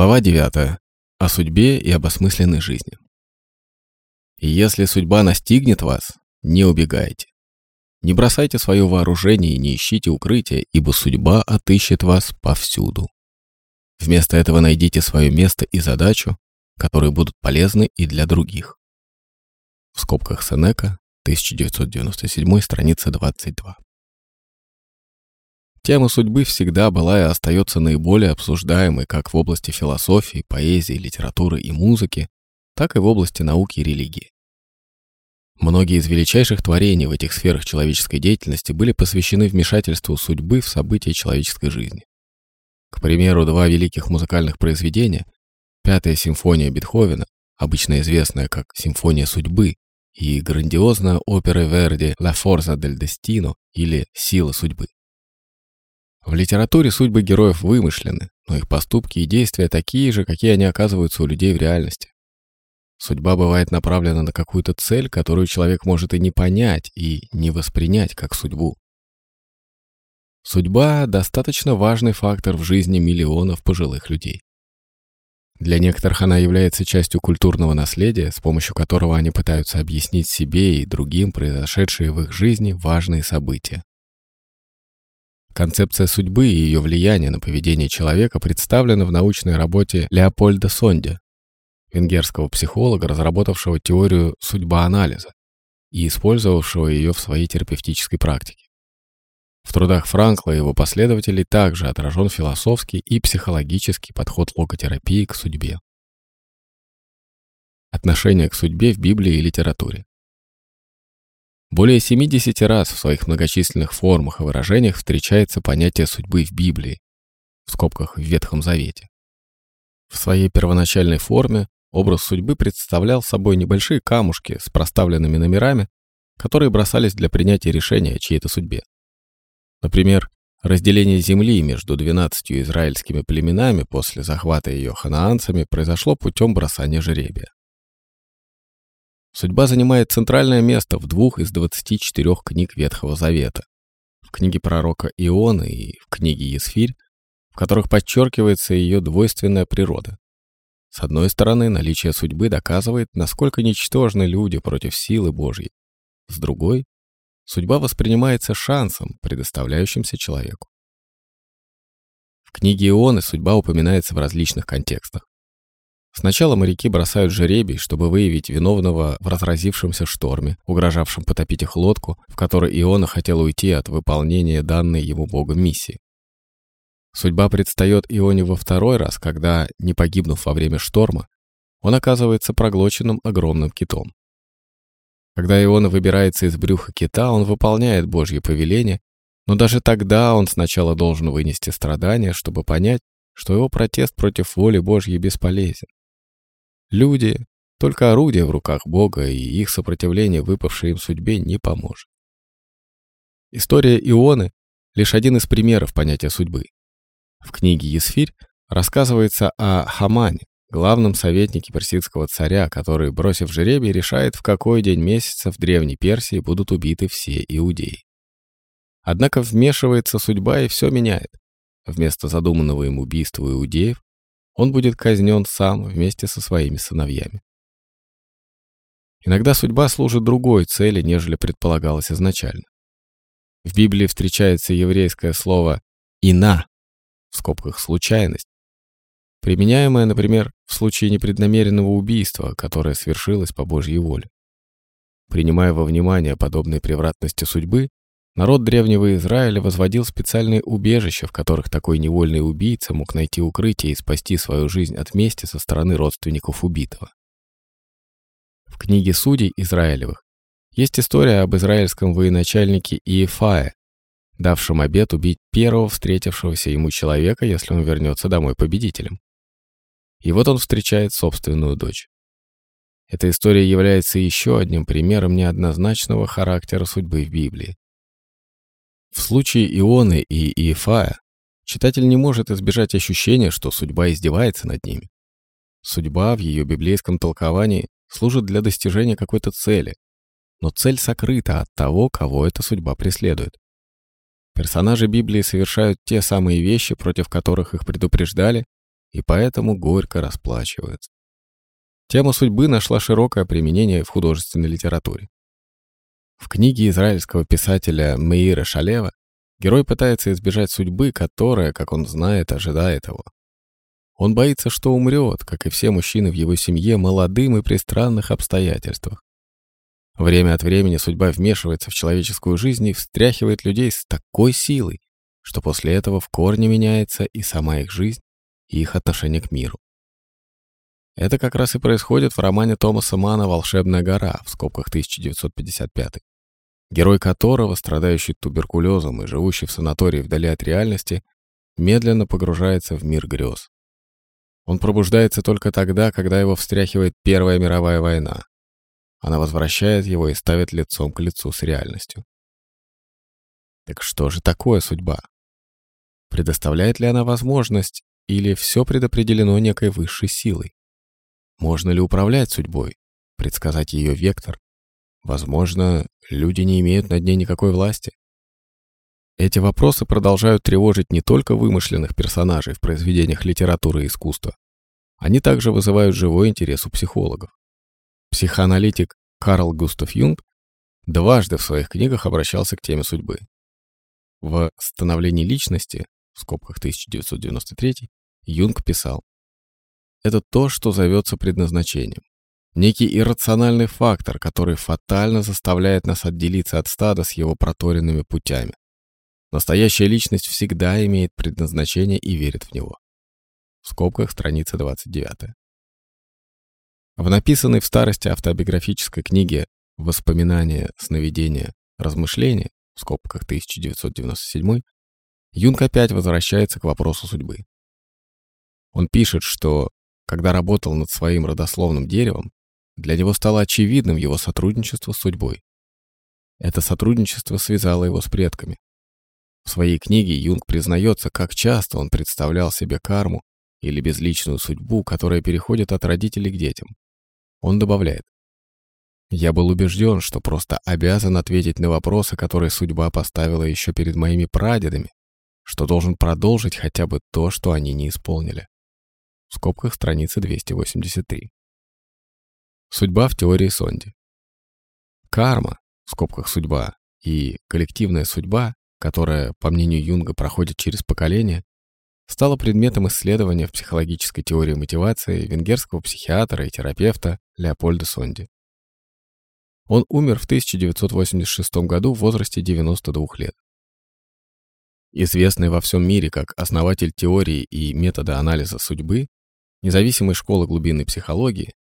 Глава 9. О судьбе и об осмысленной жизни. Если судьба настигнет вас, не убегайте. Не бросайте свое вооружение и не ищите укрытия, ибо судьба отыщет вас повсюду. Вместо этого найдите свое место и задачу, которые будут полезны и для других. В скобках Сенека, 1997, страница 22. Тема судьбы всегда была и остается наиболее обсуждаемой как в области философии, поэзии, литературы и музыки, так и в области науки и религии. Многие из величайших творений в этих сферах человеческой деятельности были посвящены вмешательству судьбы в события человеческой жизни. К примеру, два великих музыкальных произведения «Пятая симфония Бетховена», обычно известная как «Симфония судьбы», и грандиозная опера Верди «La Forza del Destino» или «Сила судьбы». В литературе судьбы героев вымышлены, но их поступки и действия такие же, какие они оказываются у людей в реальности. Судьба бывает направлена на какую-то цель, которую человек может и не понять, и не воспринять как судьбу. Судьба – достаточно важный фактор в жизни миллионов пожилых людей. Для некоторых она является частью культурного наследия, с помощью которого они пытаются объяснить себе и другим произошедшие в их жизни важные события. Концепция судьбы и ее влияние на поведение человека представлена в научной работе Леопольда Сонде, венгерского психолога, разработавшего теорию судьбоанализа и использовавшего ее в своей терапевтической практике. В трудах Франкла и его последователей также отражен философский и психологический подход логотерапии к судьбе. Отношение к судьбе в Библии и литературе. Более 70 раз в своих многочисленных формах и выражениях встречается понятие судьбы в Библии, в скобках в Ветхом Завете. В своей первоначальной форме образ судьбы представлял собой небольшие камушки с проставленными номерами, которые бросались для принятия решения о чьей-то судьбе. Например, разделение земли между 12 израильскими племенами после захвата ее ханаанцами произошло путем бросания жеребия. Судьба занимает центральное место в двух из 24 книг Ветхого Завета. В книге пророка Ионы и в книге Есфирь, в которых подчеркивается ее двойственная природа. С одной стороны, наличие судьбы доказывает, насколько ничтожны люди против силы Божьей. С другой, судьба воспринимается шансом, предоставляющимся человеку. В книге Ионы судьба упоминается в различных контекстах. Сначала моряки бросают жеребий, чтобы выявить виновного в разразившемся шторме, угрожавшем потопить их лодку, в которой Иона хотел уйти от выполнения данной ему Богом миссии. Судьба предстает Ионе во второй раз, когда, не погибнув во время шторма, он оказывается проглоченным огромным китом. Когда Иона выбирается из брюха кита, он выполняет Божье повеление, но даже тогда он сначала должен вынести страдания, чтобы понять, что его протест против воли Божьей бесполезен. Люди — только орудия в руках Бога, и их сопротивление выпавшей им судьбе не поможет. История Ионы — лишь один из примеров понятия судьбы. В книге Есфирь рассказывается о Хамане, главном советнике персидского царя, который, бросив жеребий, решает, в какой день месяца в Древней Персии будут убиты все иудеи. Однако вмешивается судьба и все меняет. Вместо задуманного им убийства иудеев он будет казнен сам вместе со своими сыновьями. Иногда судьба служит другой цели, нежели предполагалось изначально. В Библии встречается еврейское слово «ина», в скобках «случайность», применяемое, например, в случае непреднамеренного убийства, которое свершилось по Божьей воле. Принимая во внимание подобные превратности судьбы, Народ древнего Израиля возводил специальные убежища, в которых такой невольный убийца мог найти укрытие и спасти свою жизнь от мести со стороны родственников убитого. В книге судей Израилевых есть история об израильском военачальнике Иефае, давшем обет убить первого встретившегося ему человека, если он вернется домой победителем. И вот он встречает собственную дочь. Эта история является еще одним примером неоднозначного характера судьбы в Библии. В случае Ионы и Иефая читатель не может избежать ощущения, что судьба издевается над ними. Судьба в ее библейском толковании служит для достижения какой-то цели, но цель сокрыта от того, кого эта судьба преследует. Персонажи Библии совершают те самые вещи, против которых их предупреждали, и поэтому горько расплачивается. Тема судьбы нашла широкое применение в художественной литературе. В книге израильского писателя Меира Шалева герой пытается избежать судьбы, которая, как он знает, ожидает его. Он боится, что умрет, как и все мужчины в его семье, молодым и при странных обстоятельствах. Время от времени судьба вмешивается в человеческую жизнь и встряхивает людей с такой силой, что после этого в корне меняется и сама их жизнь, и их отношение к миру. Это как раз и происходит в романе Томаса Мана «Волшебная гора» в скобках 1955 герой которого, страдающий туберкулезом и живущий в санатории вдали от реальности, медленно погружается в мир грез. Он пробуждается только тогда, когда его встряхивает Первая мировая война. Она возвращает его и ставит лицом к лицу с реальностью. Так что же такое судьба? Предоставляет ли она возможность, или все предопределено некой высшей силой? Можно ли управлять судьбой, предсказать ее вектор? Возможно, люди не имеют над ней никакой власти? Эти вопросы продолжают тревожить не только вымышленных персонажей в произведениях литературы и искусства. Они также вызывают живой интерес у психологов. Психоаналитик Карл Густав Юнг дважды в своих книгах обращался к теме судьбы. В «Становлении личности» в скобках 1993 Юнг писал «Это то, что зовется предназначением. Некий иррациональный фактор, который фатально заставляет нас отделиться от стада с его проторенными путями. Настоящая личность всегда имеет предназначение и верит в него». В скобках страница 29. В написанной в старости автобиографической книге «Воспоминания, сновидения, размышления» в скобках 1997 Юнг опять возвращается к вопросу судьбы. Он пишет, что, когда работал над своим родословным деревом, для него стало очевидным его сотрудничество с судьбой. Это сотрудничество связало его с предками. В своей книге Юнг признается, как часто он представлял себе карму или безличную судьбу, которая переходит от родителей к детям. Он добавляет, «Я был убежден, что просто обязан ответить на вопросы, которые судьба поставила еще перед моими прадедами, что должен продолжить хотя бы то, что они не исполнили. В скобках страницы 283. Судьба в теории Сонди. Карма, в скобках судьба, и коллективная судьба, которая, по мнению Юнга, проходит через поколения, стала предметом исследования в психологической теории мотивации венгерского психиатра и терапевта Леопольда Сонди. Он умер в 1986 году в возрасте 92 лет. Известный во всем мире как основатель теории и метода анализа судьбы, независимой школы глубинной психологии,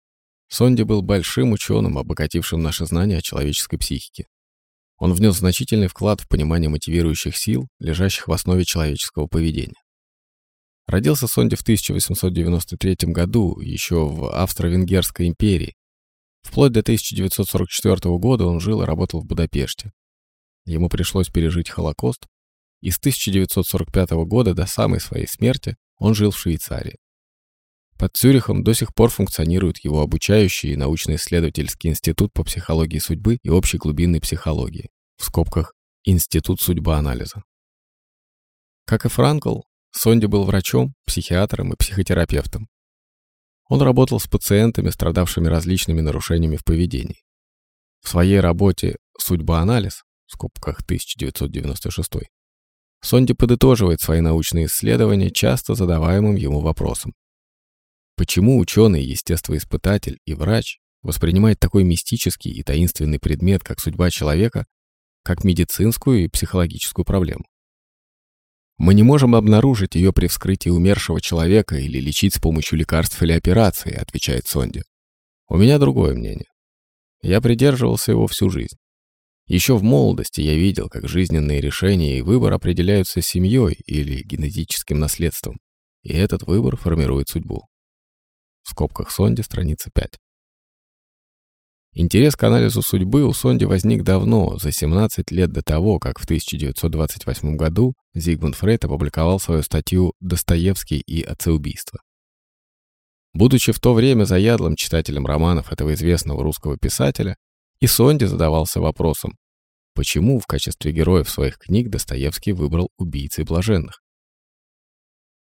Сонди был большим ученым, обогатившим наши знания о человеческой психике. Он внес значительный вклад в понимание мотивирующих сил, лежащих в основе человеческого поведения. Родился Сонди в 1893 году, еще в Австро-Венгерской империи. Вплоть до 1944 года он жил и работал в Будапеште. Ему пришлось пережить Холокост, и с 1945 года до самой своей смерти он жил в Швейцарии. Под Цюрихом до сих пор функционирует его обучающий и научно-исследовательский институт по психологии судьбы и общей глубинной психологии, в скобках Институт судьбоанализа. Как и Франкл, Сонди был врачом, психиатром и психотерапевтом. Он работал с пациентами, страдавшими различными нарушениями в поведении. В своей работе «Судьбоанализ» в скобках 1996 Сонди подытоживает свои научные исследования часто задаваемым ему вопросом. Почему ученый, естествоиспытатель и врач воспринимает такой мистический и таинственный предмет, как судьба человека, как медицинскую и психологическую проблему? Мы не можем обнаружить ее при вскрытии умершего человека или лечить с помощью лекарств или операции, отвечает Сонди. У меня другое мнение. Я придерживался его всю жизнь. Еще в молодости я видел, как жизненные решения и выбор определяются семьей или генетическим наследством, и этот выбор формирует судьбу. В скобках Сонди, страница 5. Интерес к анализу судьбы у Сонди возник давно, за 17 лет до того, как в 1928 году Зигмунд Фрейд опубликовал свою статью «Достоевский и отцеубийство». Будучи в то время заядлым читателем романов этого известного русского писателя, и Сонди задавался вопросом, почему в качестве героев своих книг Достоевский выбрал убийцы блаженных.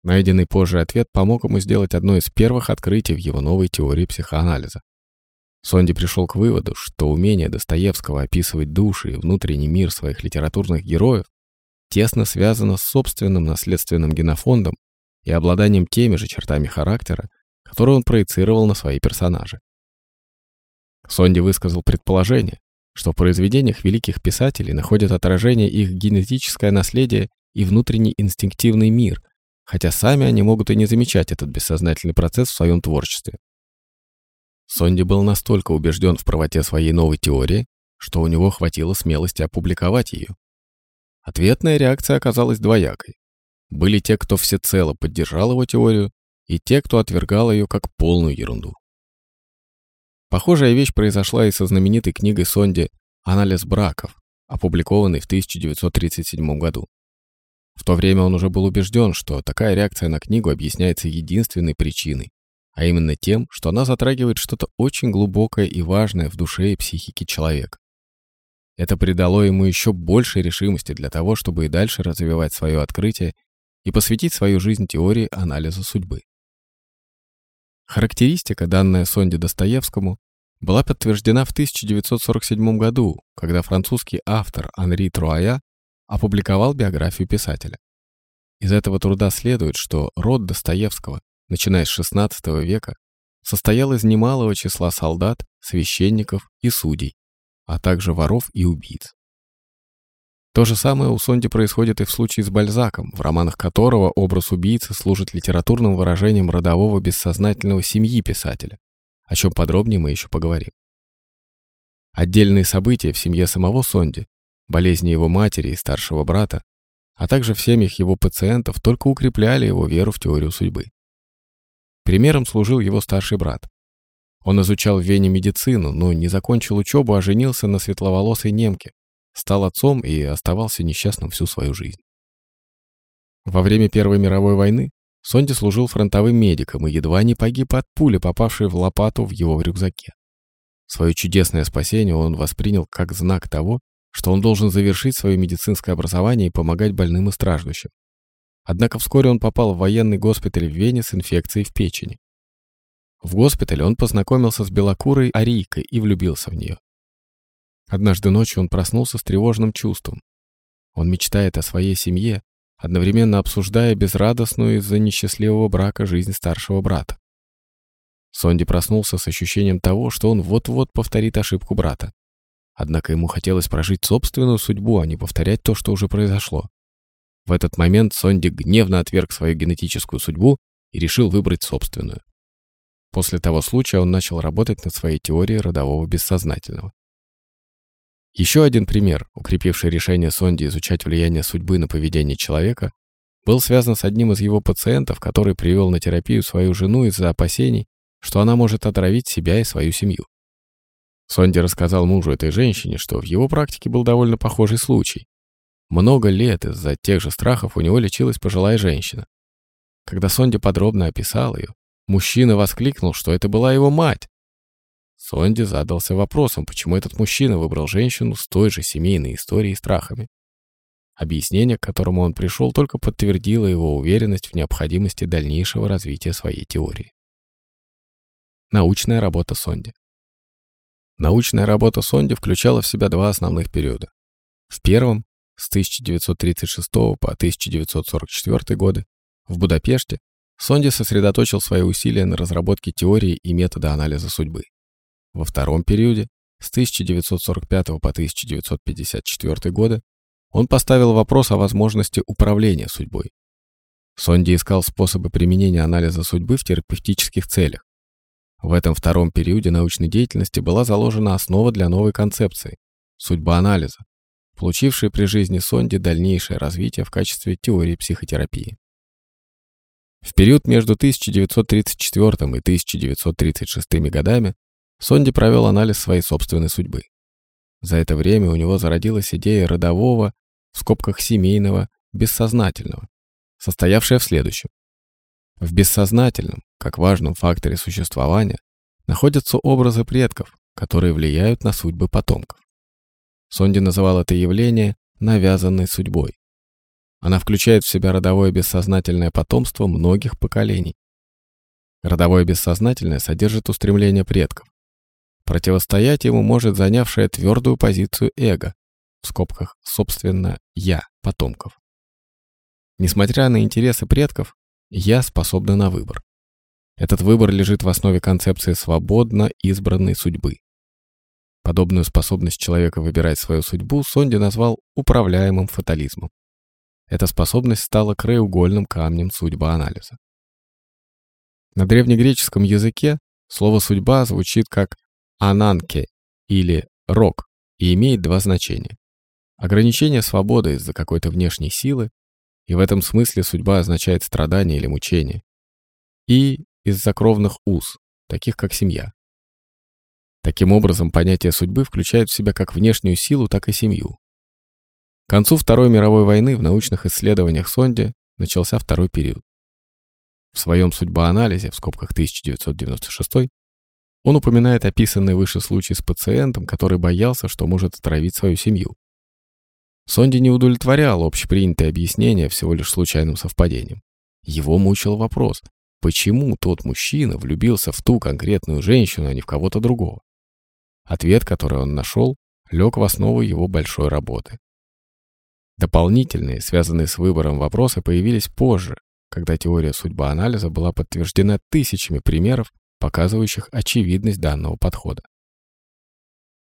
Найденный позже ответ помог ему сделать одно из первых открытий в его новой теории психоанализа. Сонди пришел к выводу, что умение Достоевского описывать души и внутренний мир своих литературных героев тесно связано с собственным наследственным генофондом и обладанием теми же чертами характера, которые он проецировал на свои персонажи. Сонди высказал предположение, что в произведениях великих писателей находят отражение их генетическое наследие и внутренний инстинктивный мир, хотя сами они могут и не замечать этот бессознательный процесс в своем творчестве. Сонди был настолько убежден в правоте своей новой теории, что у него хватило смелости опубликовать ее. Ответная реакция оказалась двоякой. Были те, кто всецело поддержал его теорию, и те, кто отвергал ее как полную ерунду. Похожая вещь произошла и со знаменитой книгой Сонди «Анализ браков», опубликованной в 1937 году. В то время он уже был убежден, что такая реакция на книгу объясняется единственной причиной, а именно тем, что она затрагивает что-то очень глубокое и важное в душе и психике человека. Это придало ему еще больше решимости для того, чтобы и дальше развивать свое открытие и посвятить свою жизнь теории анализа судьбы. Характеристика, данная Сонде Достоевскому, была подтверждена в 1947 году, когда французский автор Анри Труая опубликовал биографию писателя. Из этого труда следует, что род Достоевского, начиная с XVI века, состоял из немалого числа солдат, священников и судей, а также воров и убийц. То же самое у Сонди происходит и в случае с Бальзаком, в романах которого образ убийцы служит литературным выражением родового бессознательного семьи писателя, о чем подробнее мы еще поговорим. Отдельные события в семье самого Сонди, болезни его матери и старшего брата, а также в семьях его пациентов только укрепляли его веру в теорию судьбы. Примером служил его старший брат. Он изучал в Вене медицину, но не закончил учебу, а женился на светловолосой немке, стал отцом и оставался несчастным всю свою жизнь. Во время Первой мировой войны Сонди служил фронтовым медиком и едва не погиб от пули, попавшей в лопату в его рюкзаке. Свое чудесное спасение он воспринял как знак того, что он должен завершить свое медицинское образование и помогать больным и страждущим. Однако вскоре он попал в военный госпиталь в Вене с инфекцией в печени. В госпитале он познакомился с белокурой Арийкой и влюбился в нее. Однажды ночью он проснулся с тревожным чувством. Он мечтает о своей семье, одновременно обсуждая безрадостную из-за несчастливого брака жизнь старшего брата. Сонди проснулся с ощущением того, что он вот-вот повторит ошибку брата. Однако ему хотелось прожить собственную судьбу, а не повторять то, что уже произошло. В этот момент Сонди гневно отверг свою генетическую судьбу и решил выбрать собственную. После того случая он начал работать над своей теорией родового бессознательного. Еще один пример, укрепивший решение Сонди изучать влияние судьбы на поведение человека, был связан с одним из его пациентов, который привел на терапию свою жену из-за опасений, что она может отравить себя и свою семью. Сонди рассказал мужу этой женщине, что в его практике был довольно похожий случай. Много лет из-за тех же страхов у него лечилась пожилая женщина. Когда Сонди подробно описал ее, Мужчина воскликнул, что это была его мать. Сонди задался вопросом, почему этот мужчина выбрал женщину с той же семейной историей и страхами. Объяснение, к которому он пришел, только подтвердило его уверенность в необходимости дальнейшего развития своей теории. Научная работа Сонди Научная работа Сонди включала в себя два основных периода. В первом, с 1936 по 1944 годы, в Будапеште Сонди сосредоточил свои усилия на разработке теории и метода анализа судьбы. Во втором периоде, с 1945 по 1954 годы, он поставил вопрос о возможности управления судьбой. Сонди искал способы применения анализа судьбы в терапевтических целях. В этом втором периоде научной деятельности была заложена основа для новой концепции – судьба анализа, получившей при жизни Сонди дальнейшее развитие в качестве теории психотерапии. В период между 1934 и 1936 годами Сонди провел анализ своей собственной судьбы. За это время у него зародилась идея родового, в скобках семейного, бессознательного, состоявшая в следующем. В бессознательном, как важном факторе существования, находятся образы предков, которые влияют на судьбы потомков. Сонди называл это явление навязанной судьбой. Она включает в себя родовое бессознательное потомство многих поколений. Родовое бессознательное содержит устремления предков. Противостоять ему может занявшая твердую позицию эго, в скобках, собственно, «я» потомков. Несмотря на интересы предков, «я» способна на выбор. Этот выбор лежит в основе концепции свободно избранной судьбы. Подобную способность человека выбирать свою судьбу Сонди назвал управляемым фатализмом. Эта способность стала краеугольным камнем судьбоанализа. На древнегреческом языке слово «судьба» звучит как «ананке» или «рок» и имеет два значения. Ограничение свободы из-за какой-то внешней силы, и в этом смысле судьба означает страдание или мучение, и из-за кровных уз, таких как семья. Таким образом, понятие судьбы включает в себя как внешнюю силу, так и семью. К концу Второй мировой войны в научных исследованиях Сонде начался второй период. В своем судьбоанализе, в скобках 1996, он упоминает описанный выше случай с пациентом, который боялся, что может отравить свою семью. Сонди не удовлетворял общепринятое объяснение всего лишь случайным совпадением. Его мучил вопрос, почему тот мужчина влюбился в ту конкретную женщину, а не в кого-то другого. Ответ, который он нашел, лег в основу его большой работы. Дополнительные, связанные с выбором вопросы, появились позже, когда теория судьбоанализа была подтверждена тысячами примеров, показывающих очевидность данного подхода.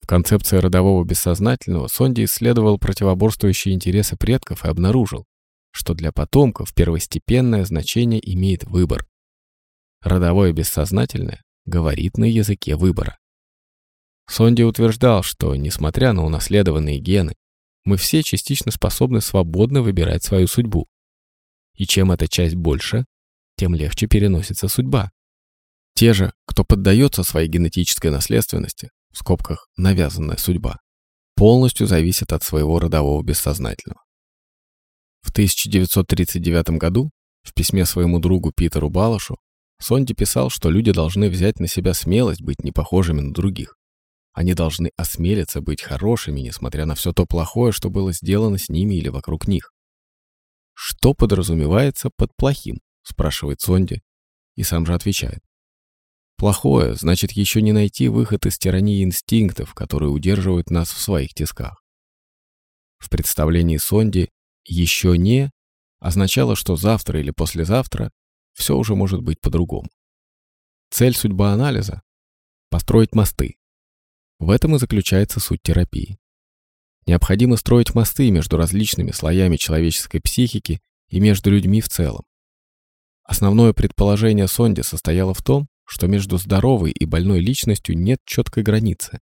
В концепции родового бессознательного Сонди исследовал противоборствующие интересы предков и обнаружил, что для потомков первостепенное значение имеет выбор. Родовое бессознательное говорит на языке выбора. Сонди утверждал, что, несмотря на унаследованные гены, мы все частично способны свободно выбирать свою судьбу. И чем эта часть больше, тем легче переносится судьба. Те же, кто поддается своей генетической наследственности, в скобках «навязанная судьба», полностью зависят от своего родового бессознательного. В 1939 году в письме своему другу Питеру Балашу Сонди писал, что люди должны взять на себя смелость быть непохожими на других. Они должны осмелиться быть хорошими, несмотря на все то плохое, что было сделано с ними или вокруг них. «Что подразумевается под плохим?» – спрашивает Сонди, и сам же отвечает. «Плохое значит еще не найти выход из тирании инстинктов, которые удерживают нас в своих тисках». В представлении Сонди «еще не» означало, что завтра или послезавтра все уже может быть по-другому. Цель судьбоанализа – построить мосты, в этом и заключается суть терапии. Необходимо строить мосты между различными слоями человеческой психики и между людьми в целом. Основное предположение Сонди состояло в том, что между здоровой и больной личностью нет четкой границы,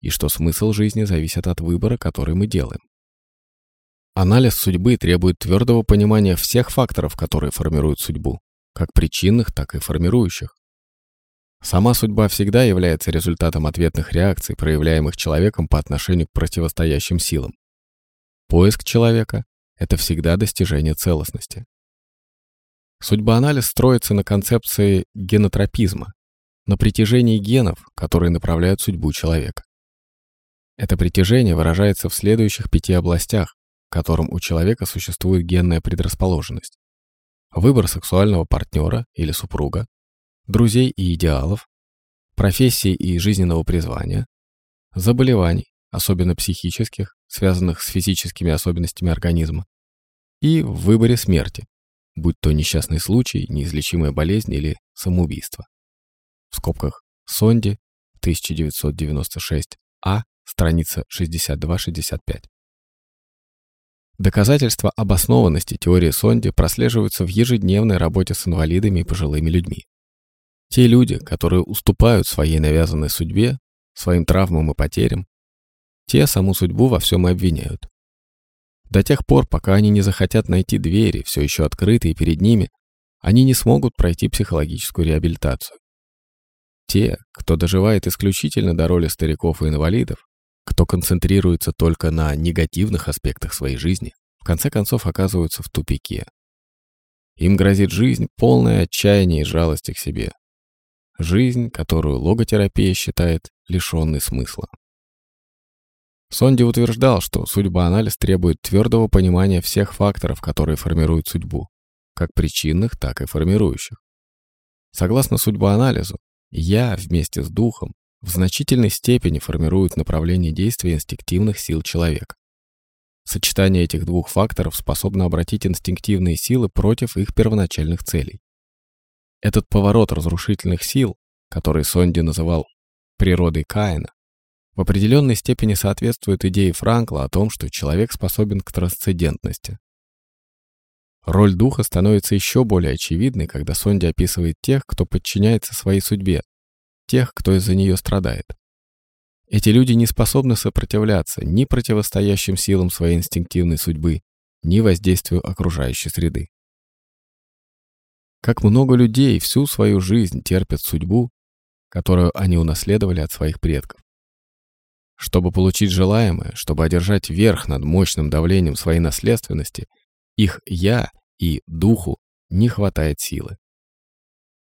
и что смысл жизни зависит от выбора, который мы делаем. Анализ судьбы требует твердого понимания всех факторов, которые формируют судьбу, как причинных, так и формирующих. Сама судьба всегда является результатом ответных реакций, проявляемых человеком по отношению к противостоящим силам. Поиск человека – это всегда достижение целостности. Судьбоанализ строится на концепции генотропизма, на притяжении генов, которые направляют судьбу человека. Это притяжение выражается в следующих пяти областях, в котором у человека существует генная предрасположенность. Выбор сексуального партнера или супруга, друзей и идеалов, профессии и жизненного призвания, заболеваний, особенно психических, связанных с физическими особенностями организма, и в выборе смерти, будь то несчастный случай, неизлечимая болезнь или самоубийство. В скобках Сонди, 1996А, страница 62-65. Доказательства обоснованности теории Сонди прослеживаются в ежедневной работе с инвалидами и пожилыми людьми. Те люди, которые уступают своей навязанной судьбе, своим травмам и потерям, те саму судьбу во всем и обвиняют. До тех пор, пока они не захотят найти двери, все еще открытые перед ними, они не смогут пройти психологическую реабилитацию. Те, кто доживает исключительно до роли стариков и инвалидов, кто концентрируется только на негативных аспектах своей жизни, в конце концов оказываются в тупике. Им грозит жизнь, полная отчаяния и жалости к себе, Жизнь, которую логотерапия считает лишенной смысла. Сонди утверждал, что судьбоанализ требует твердого понимания всех факторов, которые формируют судьбу, как причинных, так и формирующих. Согласно судьбоанализу, я вместе с духом в значительной степени формирует направление действия инстинктивных сил человека. Сочетание этих двух факторов способно обратить инстинктивные силы против их первоначальных целей. Этот поворот разрушительных сил, который Сонди называл природой Каина, в определенной степени соответствует идее Франкла о том, что человек способен к трансцендентности. Роль духа становится еще более очевидной, когда Сонди описывает тех, кто подчиняется своей судьбе, тех, кто из-за нее страдает. Эти люди не способны сопротивляться ни противостоящим силам своей инстинктивной судьбы, ни воздействию окружающей среды. Как много людей всю свою жизнь терпят судьбу, которую они унаследовали от своих предков. Чтобы получить желаемое, чтобы одержать верх над мощным давлением своей наследственности, их «я» и «духу» не хватает силы.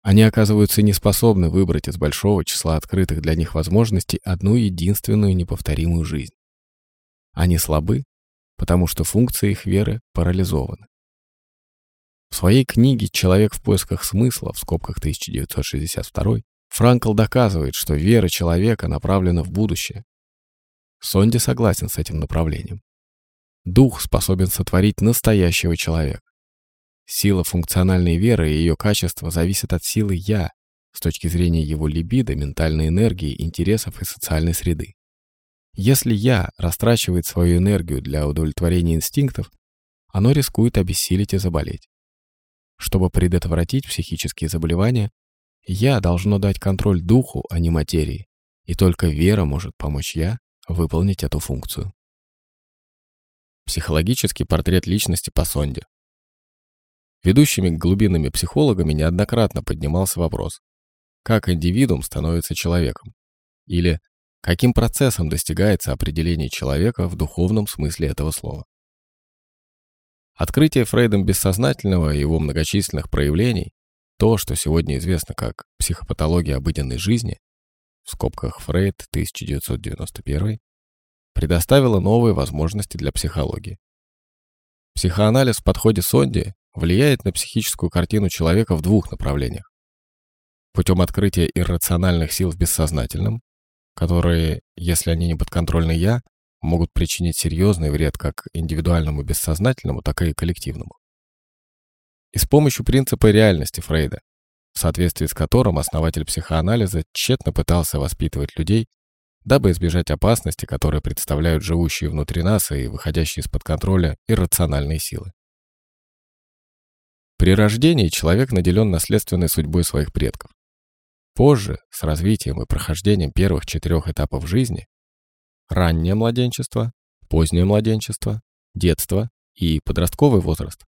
Они оказываются неспособны выбрать из большого числа открытых для них возможностей одну единственную неповторимую жизнь. Они слабы, потому что функции их веры парализованы. В своей книге «Человек в поисках смысла» в скобках 1962 Франкл доказывает, что вера человека направлена в будущее. Сонди согласен с этим направлением. Дух способен сотворить настоящего человека. Сила функциональной веры и ее качество зависят от силы «я» с точки зрения его либидо, ментальной энергии, интересов и социальной среды. Если «я» растрачивает свою энергию для удовлетворения инстинктов, оно рискует обессилить и заболеть. Чтобы предотвратить психические заболевания, «я» должно дать контроль духу, а не материи, и только вера может помочь «я» выполнить эту функцию. Психологический портрет личности по сонде. Ведущими глубинными психологами неоднократно поднимался вопрос, как индивидуум становится человеком, или каким процессом достигается определение человека в духовном смысле этого слова. Открытие Фрейдом бессознательного и его многочисленных проявлений, то, что сегодня известно как психопатология обыденной жизни, в скобках Фрейд 1991, предоставило новые возможности для психологии. Психоанализ в подходе Сонди влияет на психическую картину человека в двух направлениях. Путем открытия иррациональных сил в бессознательном, которые, если они не подконтрольны «я», могут причинить серьезный вред как индивидуальному бессознательному, так и коллективному. И с помощью принципа реальности Фрейда, в соответствии с которым основатель психоанализа тщетно пытался воспитывать людей, дабы избежать опасности, которые представляют живущие внутри нас и выходящие из-под контроля иррациональные силы. При рождении человек наделен наследственной судьбой своих предков. Позже, с развитием и прохождением первых четырех этапов жизни, раннее младенчество, позднее младенчество, детство и подростковый возраст,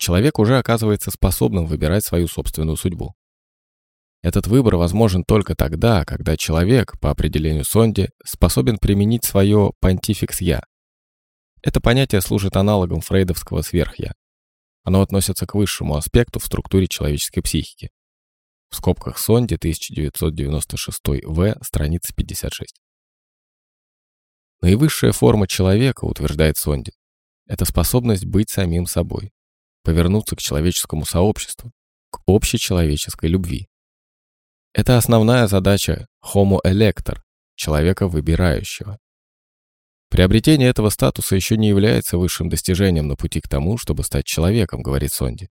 человек уже оказывается способным выбирать свою собственную судьбу. Этот выбор возможен только тогда, когда человек, по определению Сонди, способен применить свое понтификс-я. Это понятие служит аналогом фрейдовского сверх-я. Оно относится к высшему аспекту в структуре человеческой психики. В скобках Сонди 1996 В, страница 56. Наивысшая форма человека, утверждает Сонди, это способность быть самим собой, повернуться к человеческому сообществу, к общечеловеческой любви. Это основная задача Homo elector, человека выбирающего. Приобретение этого статуса еще не является высшим достижением на пути к тому, чтобы стать человеком, говорит Сонди.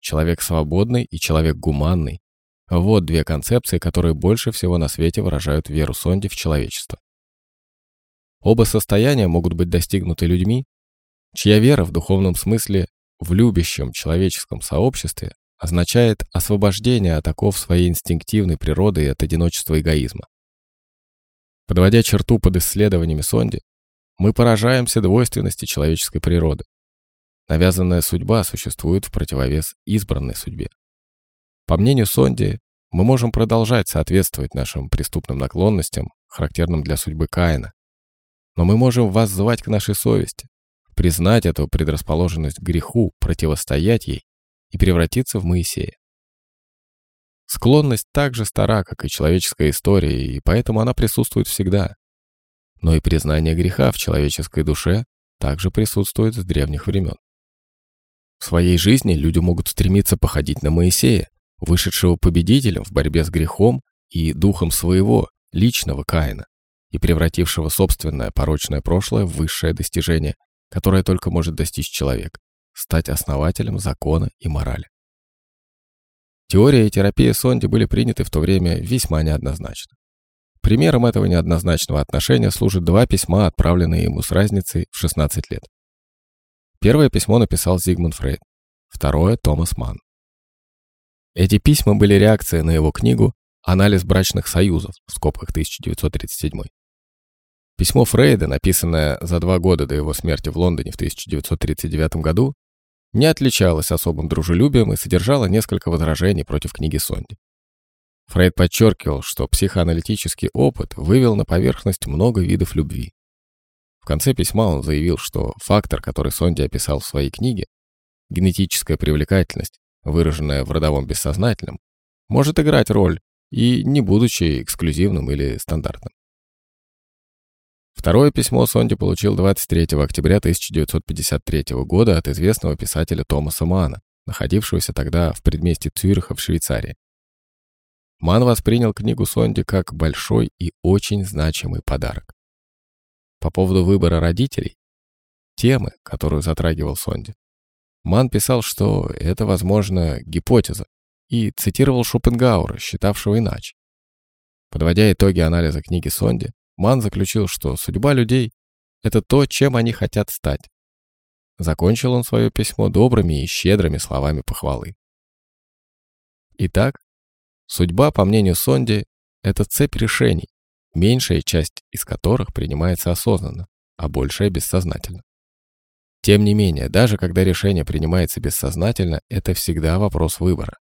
Человек свободный и человек гуманный. Вот две концепции, которые больше всего на свете выражают веру Сонди в человечество. Оба состояния могут быть достигнуты людьми, чья вера в духовном смысле в любящем человеческом сообществе означает освобождение от оков своей инстинктивной природы и от одиночества эгоизма. Подводя черту под исследованиями Сонди, мы поражаемся двойственности человеческой природы. Навязанная судьба существует в противовес избранной судьбе. По мнению Сонди, мы можем продолжать соответствовать нашим преступным наклонностям, характерным для судьбы Каина. Но мы можем воззвать к нашей совести, признать эту предрасположенность к греху, противостоять ей и превратиться в Моисея. Склонность так же стара, как и человеческая история, и поэтому она присутствует всегда. но и признание греха в человеческой душе также присутствует с древних времен. В своей жизни люди могут стремиться походить на Моисея, вышедшего победителем в борьбе с грехом и духом своего, личного Каина, и превратившего собственное порочное прошлое в высшее достижение, которое только может достичь человек – стать основателем закона и морали. Теория и терапия Сонди были приняты в то время весьма неоднозначно. Примером этого неоднозначного отношения служат два письма, отправленные ему с разницей в 16 лет. Первое письмо написал Зигмунд Фрейд, второе – Томас Манн. Эти письма были реакцией на его книгу «Анализ брачных союзов» в скобках 1937. Письмо Фрейда, написанное за два года до его смерти в Лондоне в 1939 году, не отличалось особым дружелюбием и содержало несколько возражений против книги Сонди. Фрейд подчеркивал, что психоаналитический опыт вывел на поверхность много видов любви. В конце письма он заявил, что фактор, который Сонди описал в своей книге, генетическая привлекательность, выраженная в родовом бессознательном, может играть роль и не будучи эксклюзивным или стандартным. Второе письмо Сонди получил 23 октября 1953 года от известного писателя Томаса Мана, находившегося тогда в предместе Цюриха в Швейцарии. Ман воспринял книгу Сонди как большой и очень значимый подарок. По поводу выбора родителей, темы, которую затрагивал Сонди, Ман писал, что это, возможно, гипотеза, и цитировал Шопенгауэра, считавшего иначе. Подводя итоги анализа книги Сонди, Ман заключил, что судьба людей — это то, чем они хотят стать. Закончил он свое письмо добрыми и щедрыми словами похвалы. Итак, судьба, по мнению Сонди, это цепь решений, меньшая часть из которых принимается осознанно, а большая бессознательно. Тем не менее, даже когда решение принимается бессознательно, это всегда вопрос выбора.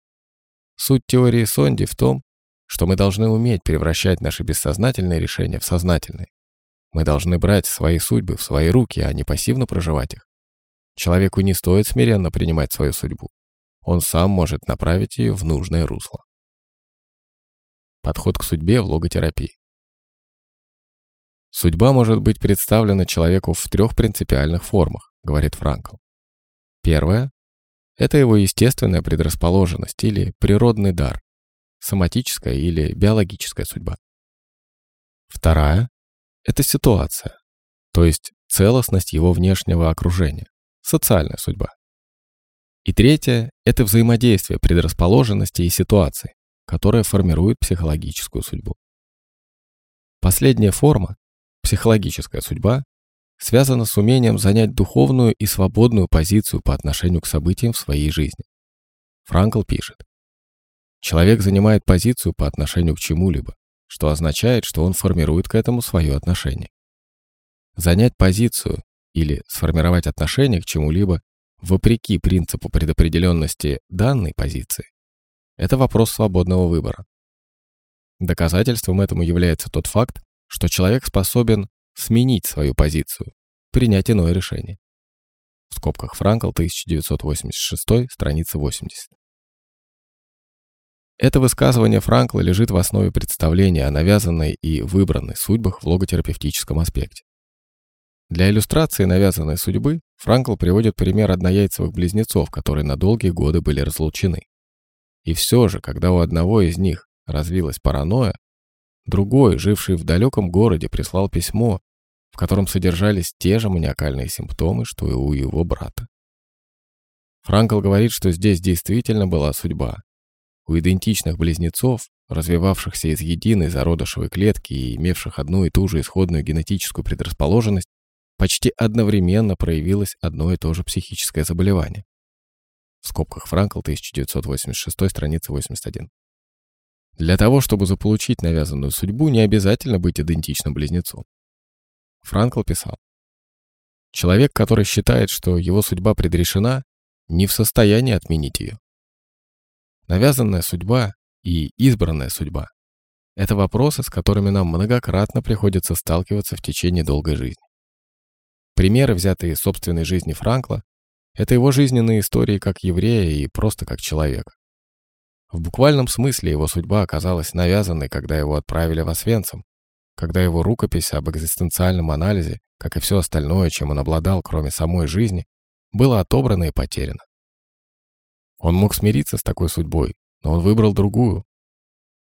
Суть теории Сонди в том, что мы должны уметь превращать наши бессознательные решения в сознательные. Мы должны брать свои судьбы в свои руки, а не пассивно проживать их. Человеку не стоит смиренно принимать свою судьбу. Он сам может направить ее в нужное русло. Подход к судьбе в логотерапии. Судьба может быть представлена человеку в трех принципиальных формах, говорит Франкл. Первое – это его естественная предрасположенность или природный дар, соматическая или биологическая судьба. Вторая – это ситуация, то есть целостность его внешнего окружения, социальная судьба. И третье – это взаимодействие предрасположенности и ситуации, которая формирует психологическую судьбу. Последняя форма Психологическая судьба связана с умением занять духовную и свободную позицию по отношению к событиям в своей жизни. Франкл пишет. Человек занимает позицию по отношению к чему-либо, что означает, что он формирует к этому свое отношение. Занять позицию или сформировать отношение к чему-либо вопреки принципу предопределенности данной позиции – это вопрос свободного выбора. Доказательством этому является тот факт, что человек способен сменить свою позицию, принять иное решение. В скобках Франкл, 1986, страница 80. Это высказывание Франкла лежит в основе представления о навязанной и выбранной судьбах в логотерапевтическом аспекте. Для иллюстрации навязанной судьбы Франкл приводит пример однояйцевых близнецов, которые на долгие годы были разлучены. И все же, когда у одного из них развилась паранойя, Другой, живший в далеком городе, прислал письмо, в котором содержались те же маниакальные симптомы, что и у его брата. Франкл говорит, что здесь действительно была судьба. У идентичных близнецов, развивавшихся из единой зародышевой клетки и имевших одну и ту же исходную генетическую предрасположенность, почти одновременно проявилось одно и то же психическое заболевание. В скобках Франкл, 1986, страница 81. Для того, чтобы заполучить навязанную судьбу, не обязательно быть идентичным близнецу. Франкл писал, «Человек, который считает, что его судьба предрешена, не в состоянии отменить ее. Навязанная судьба и избранная судьба – это вопросы, с которыми нам многократно приходится сталкиваться в течение долгой жизни. Примеры, взятые из собственной жизни Франкла, это его жизненные истории как еврея и просто как человека. В буквальном смысле его судьба оказалась навязанной, когда его отправили в Освенцим, когда его рукопись об экзистенциальном анализе, как и все остальное, чем он обладал, кроме самой жизни, было отобрано и потеряно. Он мог смириться с такой судьбой, но он выбрал другую.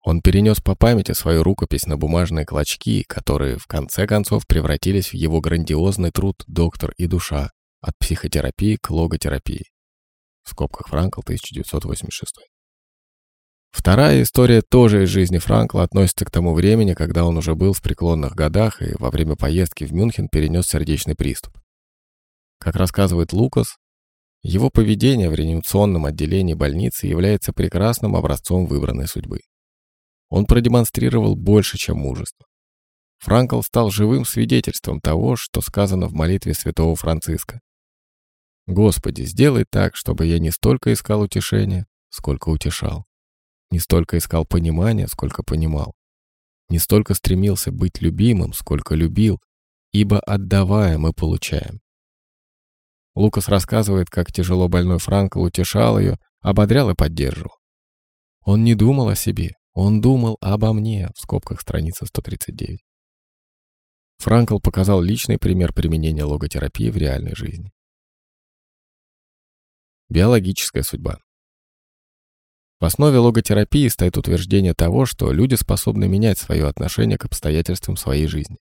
Он перенес по памяти свою рукопись на бумажные клочки, которые в конце концов превратились в его грандиозный труд «Доктор и душа» от психотерапии к логотерапии. В скобках Франкл, 1986. Вторая история тоже из жизни Франкла относится к тому времени, когда он уже был в преклонных годах и во время поездки в Мюнхен перенес сердечный приступ. Как рассказывает Лукас, его поведение в реанимационном отделении больницы является прекрасным образцом выбранной судьбы. Он продемонстрировал больше, чем мужество. Франкл стал живым свидетельством того, что сказано в молитве святого Франциска. «Господи, сделай так, чтобы я не столько искал утешения, сколько утешал. Не столько искал понимания, сколько понимал. Не столько стремился быть любимым, сколько любил, ибо отдавая мы получаем. Лукас рассказывает, как тяжело больной Франкл утешал ее, ободрял и поддерживал. Он не думал о себе, он думал обо мне, в скобках страница 139. Франкл показал личный пример применения логотерапии в реальной жизни. Биологическая судьба. В основе логотерапии стоит утверждение того, что люди способны менять свое отношение к обстоятельствам своей жизни.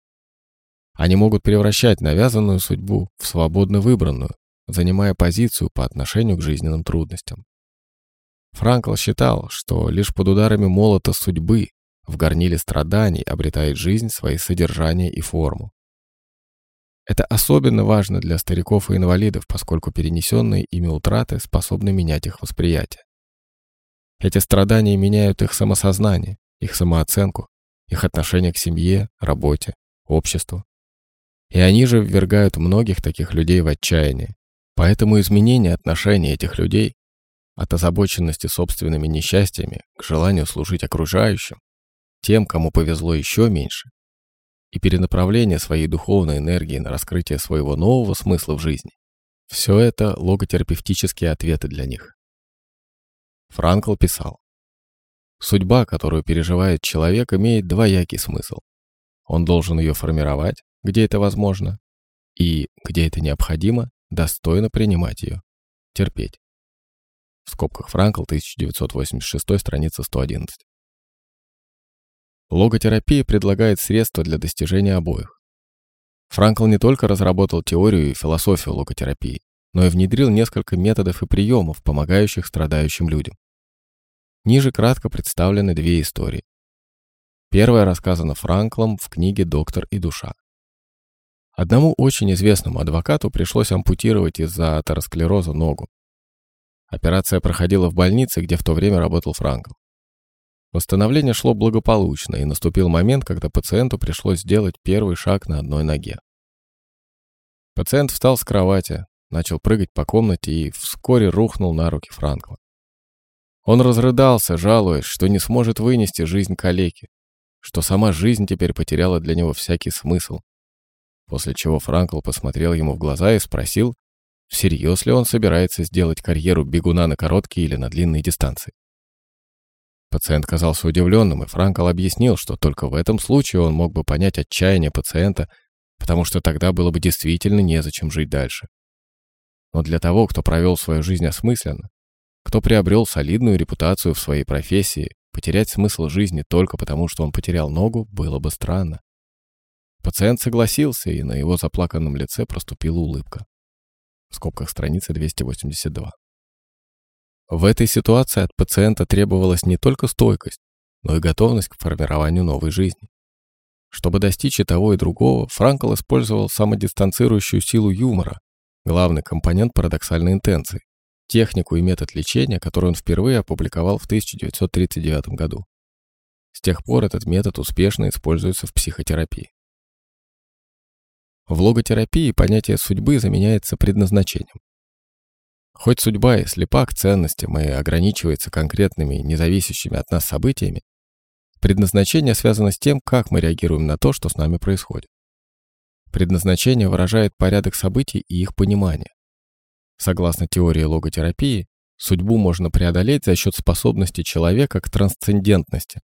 Они могут превращать навязанную судьбу в свободно выбранную, занимая позицию по отношению к жизненным трудностям. Франкл считал, что лишь под ударами молота судьбы в горниле страданий обретает жизнь свои содержания и форму. Это особенно важно для стариков и инвалидов, поскольку перенесенные ими утраты способны менять их восприятие. Эти страдания меняют их самосознание, их самооценку, их отношение к семье, работе, обществу. И они же ввергают многих таких людей в отчаяние, Поэтому изменение отношений этих людей от озабоченности собственными несчастьями к желанию служить окружающим, тем, кому повезло еще меньше, и перенаправление своей духовной энергии на раскрытие своего нового смысла в жизни. Все это логотерапевтические ответы для них. Франкл писал, «Судьба, которую переживает человек, имеет двоякий смысл. Он должен ее формировать, где это возможно, и, где это необходимо, достойно принимать ее. Терпеть. В скобках Франкл, 1986, страница 111. Логотерапия предлагает средства для достижения обоих. Франкл не только разработал теорию и философию логотерапии, но и внедрил несколько методов и приемов, помогающих страдающим людям. Ниже кратко представлены две истории. Первая рассказана Франклом в книге «Доктор и душа». Одному очень известному адвокату пришлось ампутировать из-за атеросклероза ногу. Операция проходила в больнице, где в то время работал Франкл. Восстановление шло благополучно, и наступил момент, когда пациенту пришлось сделать первый шаг на одной ноге. Пациент встал с кровати, начал прыгать по комнате и вскоре рухнул на руки Франкла. Он разрыдался, жалуясь, что не сможет вынести жизнь калеки, что сама жизнь теперь потеряла для него всякий смысл, После чего Франкл посмотрел ему в глаза и спросил, всерьез ли он собирается сделать карьеру бегуна на короткие или на длинные дистанции. Пациент казался удивленным, и Франкл объяснил, что только в этом случае он мог бы понять отчаяние пациента, потому что тогда было бы действительно незачем жить дальше. Но для того, кто провел свою жизнь осмысленно, кто приобрел солидную репутацию в своей профессии, потерять смысл жизни только потому, что он потерял ногу, было бы странно. Пациент согласился, и на его заплаканном лице проступила улыбка. В скобках страницы 282. В этой ситуации от пациента требовалась не только стойкость, но и готовность к формированию новой жизни. Чтобы достичь и того, и другого, Франкл использовал самодистанцирующую силу юмора, главный компонент парадоксальной интенции, технику и метод лечения, который он впервые опубликовал в 1939 году. С тех пор этот метод успешно используется в психотерапии. В логотерапии понятие судьбы заменяется предназначением. Хоть судьба и слепа к ценностям и ограничивается конкретными, независящими от нас событиями, предназначение связано с тем, как мы реагируем на то, что с нами происходит. Предназначение выражает порядок событий и их понимание. Согласно теории логотерапии, судьбу можно преодолеть за счет способности человека к трансцендентности.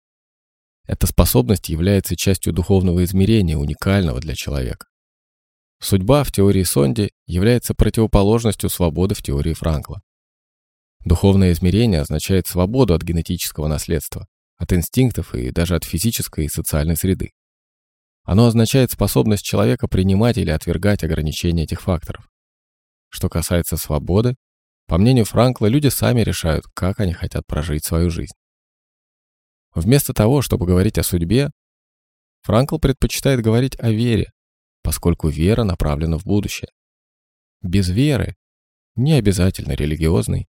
Эта способность является частью духовного измерения, уникального для человека. Судьба в теории Сонди является противоположностью свободы в теории Франкла. Духовное измерение означает свободу от генетического наследства, от инстинктов и даже от физической и социальной среды. Оно означает способность человека принимать или отвергать ограничения этих факторов. Что касается свободы, по мнению Франкла, люди сами решают, как они хотят прожить свою жизнь. Вместо того, чтобы говорить о судьбе, Франкл предпочитает говорить о вере, поскольку вера направлена в будущее. Без веры, не обязательно религиозной,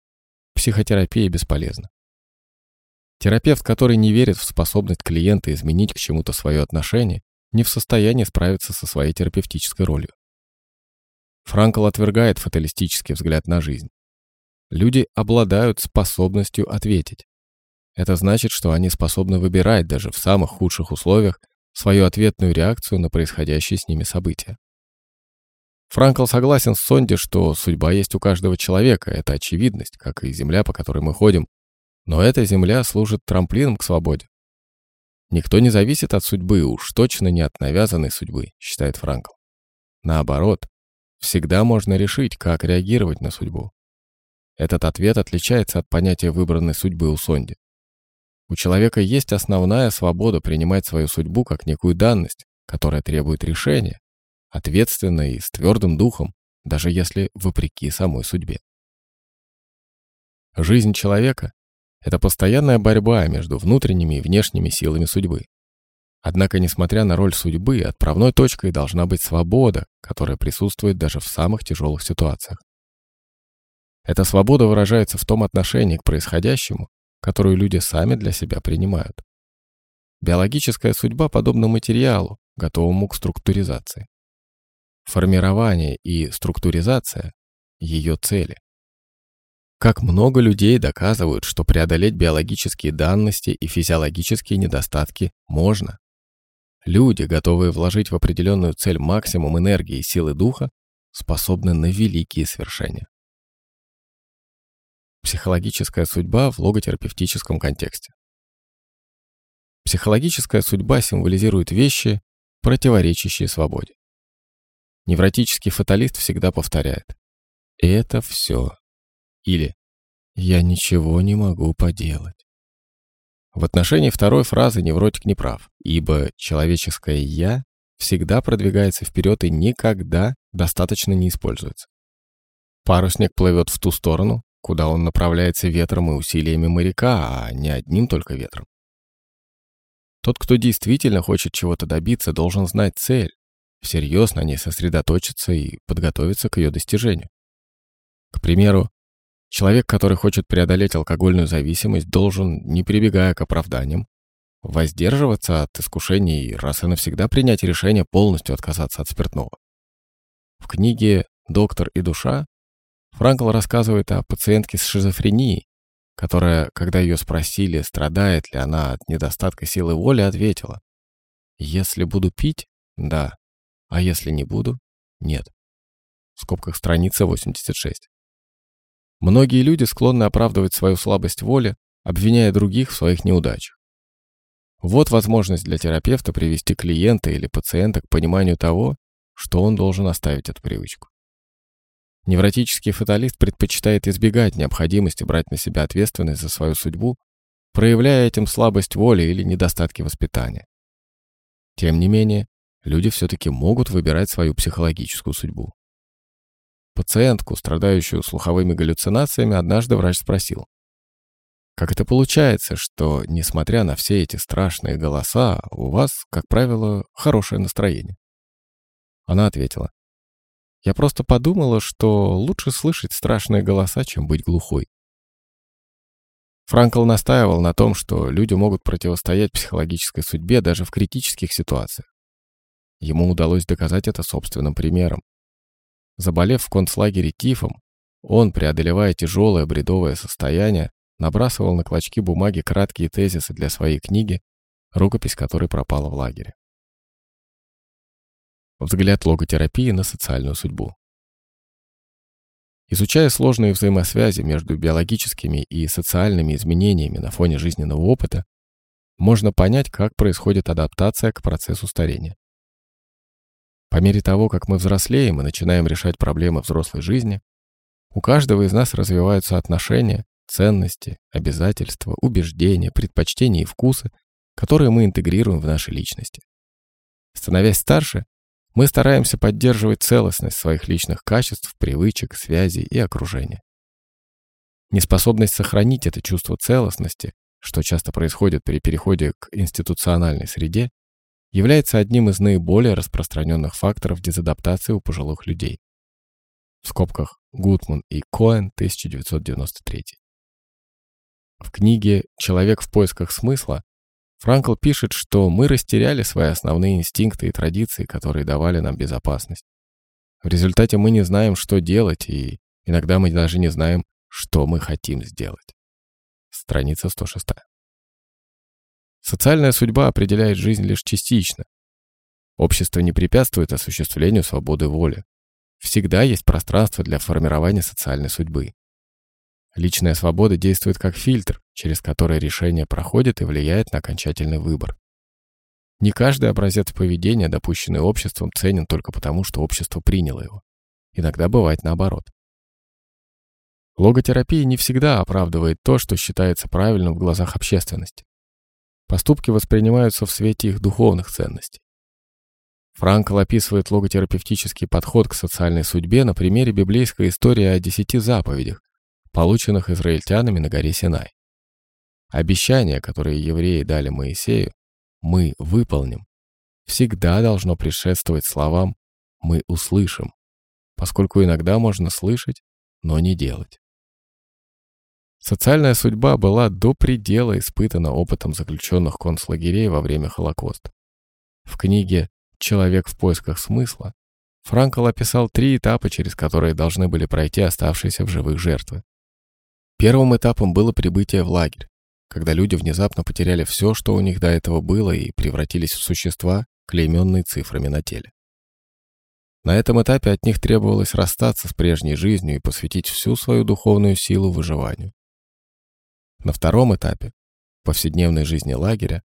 психотерапия бесполезна. Терапевт, который не верит в способность клиента изменить к чему-то свое отношение, не в состоянии справиться со своей терапевтической ролью. Франкл отвергает фаталистический взгляд на жизнь. Люди обладают способностью ответить. Это значит, что они способны выбирать даже в самых худших условиях свою ответную реакцию на происходящие с ними события. Франкл согласен с Сонди, что судьба есть у каждого человека, это очевидность, как и земля, по которой мы ходим, но эта земля служит трамплином к свободе. Никто не зависит от судьбы, уж точно не от навязанной судьбы, считает Франкл. Наоборот, всегда можно решить, как реагировать на судьбу. Этот ответ отличается от понятия выбранной судьбы у Сонди. У человека есть основная свобода принимать свою судьбу как некую данность, которая требует решения, ответственно и с твердым духом, даже если вопреки самой судьбе. Жизнь человека — это постоянная борьба между внутренними и внешними силами судьбы. Однако, несмотря на роль судьбы, отправной точкой должна быть свобода, которая присутствует даже в самых тяжелых ситуациях. Эта свобода выражается в том отношении к происходящему, которую люди сами для себя принимают. Биологическая судьба подобна материалу, готовому к структуризации. Формирование и структуризация – ее цели. Как много людей доказывают, что преодолеть биологические данности и физиологические недостатки можно. Люди, готовые вложить в определенную цель максимум энергии и силы духа, способны на великие свершения. Психологическая судьба в логотерапевтическом контексте. Психологическая судьба символизирует вещи, противоречащие свободе. Невротический фаталист всегда повторяет «это все» или «я ничего не могу поделать». В отношении второй фразы невротик не прав, ибо человеческое «я» всегда продвигается вперед и никогда достаточно не используется. Парусник плывет в ту сторону, куда он направляется ветром и усилиями моряка, а не одним только ветром. Тот, кто действительно хочет чего-то добиться, должен знать цель, всерьез на ней сосредоточиться и подготовиться к ее достижению. К примеру, человек, который хочет преодолеть алкогольную зависимость, должен, не прибегая к оправданиям, воздерживаться от искушений и раз и навсегда принять решение полностью отказаться от спиртного. В книге «Доктор и душа» Франкл рассказывает о пациентке с шизофренией, которая, когда ее спросили, страдает ли она от недостатка силы воли, ответила, «Если буду пить, да, а если не буду, нет». В скобках страница 86. Многие люди склонны оправдывать свою слабость воли, обвиняя других в своих неудачах. Вот возможность для терапевта привести клиента или пациента к пониманию того, что он должен оставить эту привычку. Невротический фаталист предпочитает избегать необходимости брать на себя ответственность за свою судьбу, проявляя этим слабость воли или недостатки воспитания. Тем не менее, люди все-таки могут выбирать свою психологическую судьбу. Пациентку, страдающую слуховыми галлюцинациями, однажды врач спросил, «Как это получается, что, несмотря на все эти страшные голоса, у вас, как правило, хорошее настроение?» Она ответила, я просто подумала, что лучше слышать страшные голоса, чем быть глухой. Франкл настаивал на том, что люди могут противостоять психологической судьбе даже в критических ситуациях. Ему удалось доказать это собственным примером. Заболев в концлагере тифом, он, преодолевая тяжелое бредовое состояние, набрасывал на клочки бумаги краткие тезисы для своей книги, рукопись которой пропала в лагере. Взгляд логотерапии на социальную судьбу. Изучая сложные взаимосвязи между биологическими и социальными изменениями на фоне жизненного опыта, можно понять, как происходит адаптация к процессу старения. По мере того, как мы взрослеем и начинаем решать проблемы взрослой жизни, у каждого из нас развиваются отношения, ценности, обязательства, убеждения, предпочтения и вкусы, которые мы интегрируем в нашей личности. Становясь старше, мы стараемся поддерживать целостность своих личных качеств, привычек, связей и окружения. Неспособность сохранить это чувство целостности, что часто происходит при переходе к институциональной среде, является одним из наиболее распространенных факторов дезадаптации у пожилых людей. В скобках Гутман и Коэн, 1993. В книге «Человек в поисках смысла» Франкл пишет, что мы растеряли свои основные инстинкты и традиции, которые давали нам безопасность. В результате мы не знаем, что делать, и иногда мы даже не знаем, что мы хотим сделать. Страница 106. Социальная судьба определяет жизнь лишь частично. Общество не препятствует осуществлению свободы воли. Всегда есть пространство для формирования социальной судьбы. Личная свобода действует как фильтр, через который решение проходит и влияет на окончательный выбор. Не каждый образец поведения, допущенный обществом, ценен только потому, что общество приняло его. Иногда бывает наоборот. Логотерапия не всегда оправдывает то, что считается правильным в глазах общественности. Поступки воспринимаются в свете их духовных ценностей. Франкл описывает логотерапевтический подход к социальной судьбе на примере библейской истории о десяти заповедях, полученных израильтянами на горе Синай. Обещание, которое евреи дали Моисею, мы выполним, всегда должно предшествовать словам «мы услышим», поскольку иногда можно слышать, но не делать. Социальная судьба была до предела испытана опытом заключенных концлагерей во время Холокоста. В книге «Человек в поисках смысла» Франкл описал три этапа, через которые должны были пройти оставшиеся в живых жертвы. Первым этапом было прибытие в лагерь, когда люди внезапно потеряли все, что у них до этого было, и превратились в существа, клейменные цифрами на теле. На этом этапе от них требовалось расстаться с прежней жизнью и посвятить всю свою духовную силу выживанию. На втором этапе, повседневной жизни лагеря,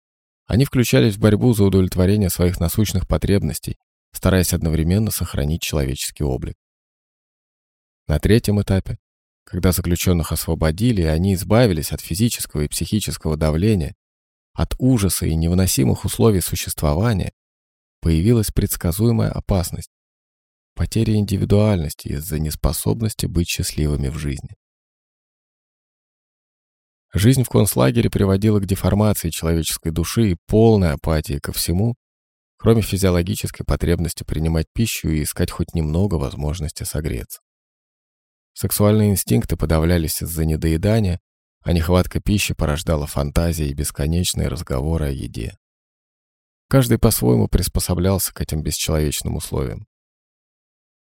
они включались в борьбу за удовлетворение своих насущных потребностей, стараясь одновременно сохранить человеческий облик. На третьем этапе, когда заключенных освободили, они избавились от физического и психического давления, от ужаса и невыносимых условий существования, появилась предсказуемая опасность – потеря индивидуальности из-за неспособности быть счастливыми в жизни. Жизнь в концлагере приводила к деформации человеческой души и полной апатии ко всему, кроме физиологической потребности принимать пищу и искать хоть немного возможности согреться. Сексуальные инстинкты подавлялись из-за недоедания, а нехватка пищи порождала фантазии и бесконечные разговоры о еде. Каждый по-своему приспособлялся к этим бесчеловечным условиям.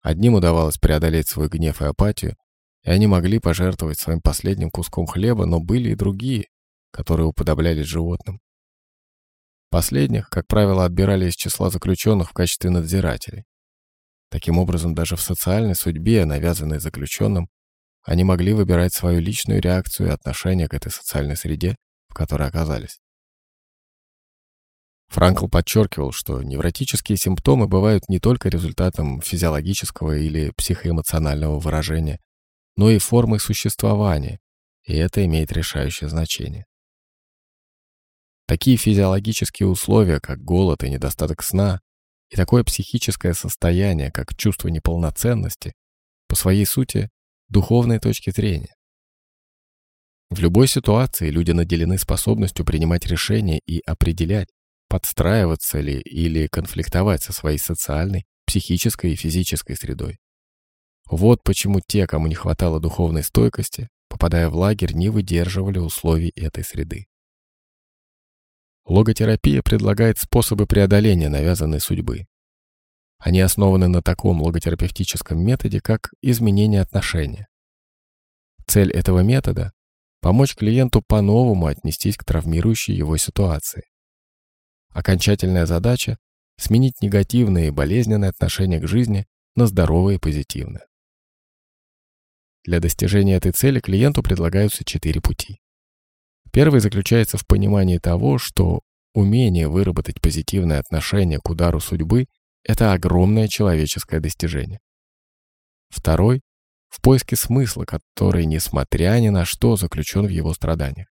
Одним удавалось преодолеть свой гнев и апатию, и они могли пожертвовать своим последним куском хлеба, но были и другие, которые уподоблялись животным. Последних, как правило, отбирали из числа заключенных в качестве надзирателей. Таким образом, даже в социальной судьбе, навязанной заключенным, они могли выбирать свою личную реакцию и отношение к этой социальной среде, в которой оказались. Франкл подчеркивал, что невротические симптомы бывают не только результатом физиологического или психоэмоционального выражения, но и формой существования, и это имеет решающее значение. Такие физиологические условия, как голод и недостаток сна, и такое психическое состояние, как чувство неполноценности, по своей сути, духовной точки зрения. В любой ситуации люди наделены способностью принимать решения и определять, подстраиваться ли или конфликтовать со своей социальной, психической и физической средой. Вот почему те, кому не хватало духовной стойкости, попадая в лагерь, не выдерживали условий этой среды. Логотерапия предлагает способы преодоления навязанной судьбы. Они основаны на таком логотерапевтическом методе, как изменение отношения. Цель этого метода – помочь клиенту по-новому отнестись к травмирующей его ситуации. Окончательная задача – сменить негативное и болезненное отношение к жизни на здоровое и позитивное. Для достижения этой цели клиенту предлагаются четыре пути. Первый заключается в понимании того, что умение выработать позитивное отношение к удару судьбы – это огромное человеческое достижение. Второй – в поиске смысла, который, несмотря ни на что, заключен в его страданиях.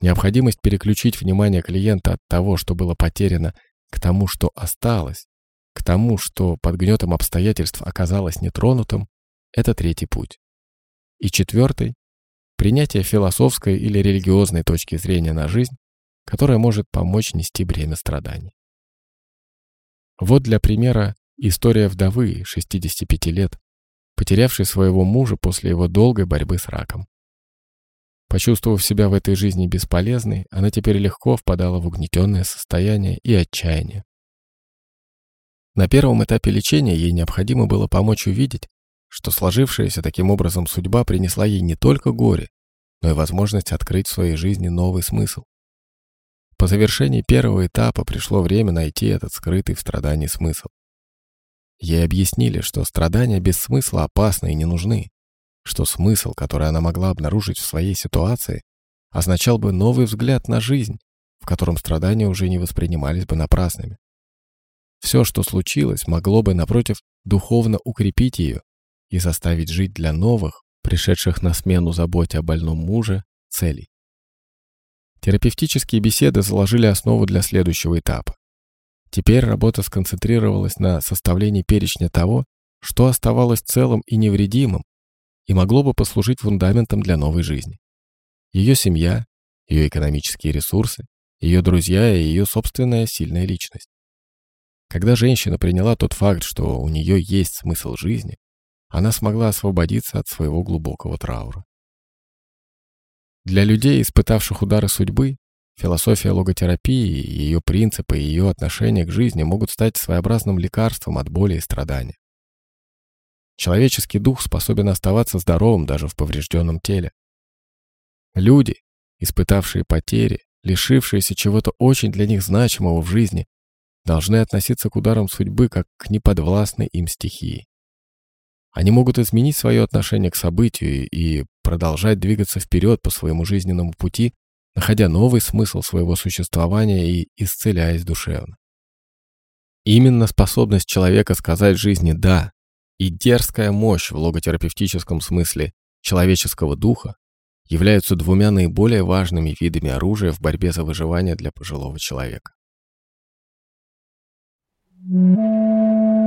Необходимость переключить внимание клиента от того, что было потеряно, к тому, что осталось, к тому, что под гнетом обстоятельств оказалось нетронутым, это третий путь. И четвертый – принятие философской или религиозной точки зрения на жизнь, которая может помочь нести бремя страданий. Вот для примера история вдовы 65 лет, потерявшей своего мужа после его долгой борьбы с раком. Почувствовав себя в этой жизни бесполезной, она теперь легко впадала в угнетенное состояние и отчаяние. На первом этапе лечения ей необходимо было помочь увидеть, что сложившаяся таким образом судьба принесла ей не только горе, но и возможность открыть в своей жизни новый смысл. По завершении первого этапа пришло время найти этот скрытый в страдании смысл. Ей объяснили, что страдания без смысла опасны и не нужны, что смысл, который она могла обнаружить в своей ситуации, означал бы новый взгляд на жизнь, в котором страдания уже не воспринимались бы напрасными. Все, что случилось, могло бы, напротив, духовно укрепить ее и заставить жить для новых, пришедших на смену заботе о больном муже, целей. Терапевтические беседы заложили основу для следующего этапа. Теперь работа сконцентрировалась на составлении перечня того, что оставалось целым и невредимым и могло бы послужить фундаментом для новой жизни. Ее семья, ее экономические ресурсы, ее друзья и ее собственная сильная личность. Когда женщина приняла тот факт, что у нее есть смысл жизни, она смогла освободиться от своего глубокого траура. Для людей, испытавших удары судьбы, философия логотерапии, ее принципы и ее отношение к жизни могут стать своеобразным лекарством от боли и страдания. Человеческий дух способен оставаться здоровым даже в поврежденном теле. Люди, испытавшие потери, лишившиеся чего-то очень для них значимого в жизни, должны относиться к ударам судьбы как к неподвластной им стихии. Они могут изменить свое отношение к событию и продолжать двигаться вперед по своему жизненному пути, находя новый смысл своего существования и исцеляясь душевно. Именно способность человека сказать жизни «да» и дерзкая мощь в логотерапевтическом смысле человеческого духа являются двумя наиболее важными видами оружия в борьбе за выживание для пожилого человека. Thank you.